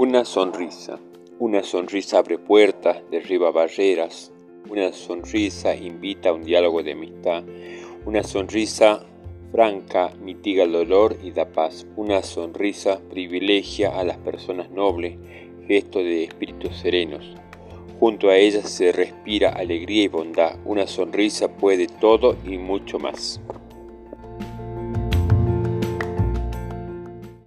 Una sonrisa. Una sonrisa abre puertas, derriba barreras. Una sonrisa invita a un diálogo de amistad. Una sonrisa franca mitiga el dolor y da paz. Una sonrisa privilegia a las personas nobles, gesto de espíritus serenos. Junto a ella se respira alegría y bondad. Una sonrisa puede todo y mucho más.